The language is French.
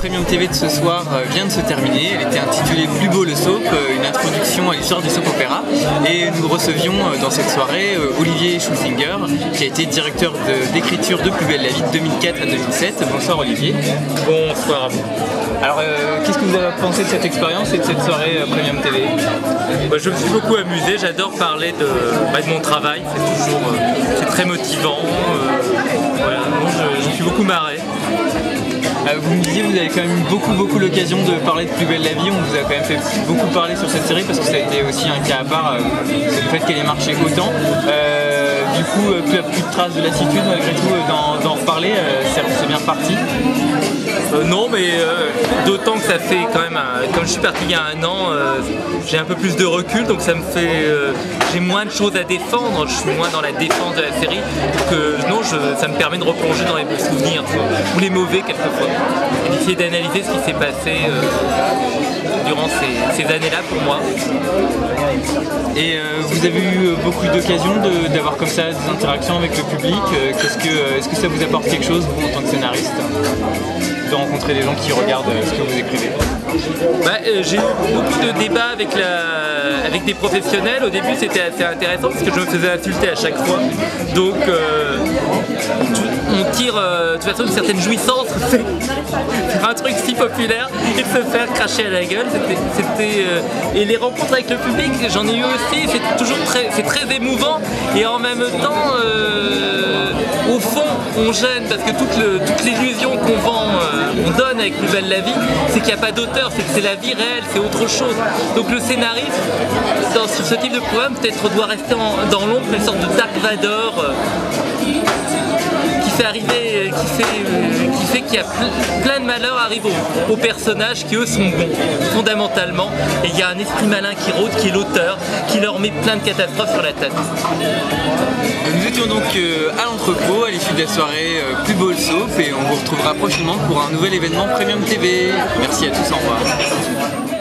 Premium TV de ce soir euh, vient de se terminer. Elle était intitulée Plus beau le soap, euh, une introduction à l'histoire du soap opéra. Et nous recevions euh, dans cette soirée Olivier Schulzinger, qui a été directeur d'écriture de, Plus belle la vie de 2004 à 2007. Bonsoir Olivier. Bonsoir à vous. Alors, qu'est-ce que vous avez pensé de cette expérience et de cette soirée Premium TV bah, Je me suis beaucoup amusé, j'adore parler de, bah, mon travail, c'est toujours très motivant. voilà, je, je suis beaucoup marré. Euh, vous me disiez, vous avez quand même eu beaucoup, beaucoup l'occasion de parler de Plus belle la vie. On vous a quand même fait beaucoup parler sur cette série parce que ça a été aussi un cas à part, euh, le fait qu'elle ait marché autant. Euh, du coup, plus, plus de traces de lassitude malgré tout d'en reparler, c'est bien parti. Euh, non, mais euh, d'autant que ça fait quand même, comme je suis parti il y a un an, euh, j'ai un peu plus de recul, donc ça me fait, j'ai moins de choses à défendre, je suis moins dans la défense de la série, donc non, ça me permet de replonger dans les bons souvenirs, ou les mauvais quelquefois, et d'essayer d'analyser ce qui s'est passé durant ces, années-là pour moi. Et vous avez eu beaucoup d'occasions d'avoir comme ça des interactions avec le public. Est-ce que ça vous apporte quelque chose, vous, en tant que scénariste de rencontrer des gens qui regardent euh, ce que vous écrivez? Bah, euh, J'ai eu beaucoup de débats avec, la, avec des professionnels. Au début, c'était assez intéressant parce que je me faisais insulter à chaque fois. Donc, euh, de toute façon une certaine jouissance faire un truc si populaire et se faire cracher à la gueule. C'était, et les rencontres avec le public, j'en ai eu aussi. C'est toujours très, c'est très émouvant et en même temps au fond, on gêne parce que toute l'illusion qu'on vend, euh, on donne avec Plus belle la vie, c'est qu'il n'y a pas d'auteur, c'est que c'est la vie réelle, c'est autre chose. Donc le scénariste, sur ce type de programme, peut-être doit rester dans l'ombre, une sorte de Dark Vador. Euh, fait arriver, qui fait, euh, qui fait qu'il y a plein de malheurs arrivent aux, personnages qui eux sont bons, fondamentalement. Et il y a un esprit malin qui rôde, qui est l'auteur, qui leur met plein de catastrophes sur la tête. Nous étions donc euh, à l'entrepôt à l'issue de la soirée euh, Plus beau le et on vous retrouvera prochainement pour un nouvel événement Premium TV. Merci à tous, au revoir.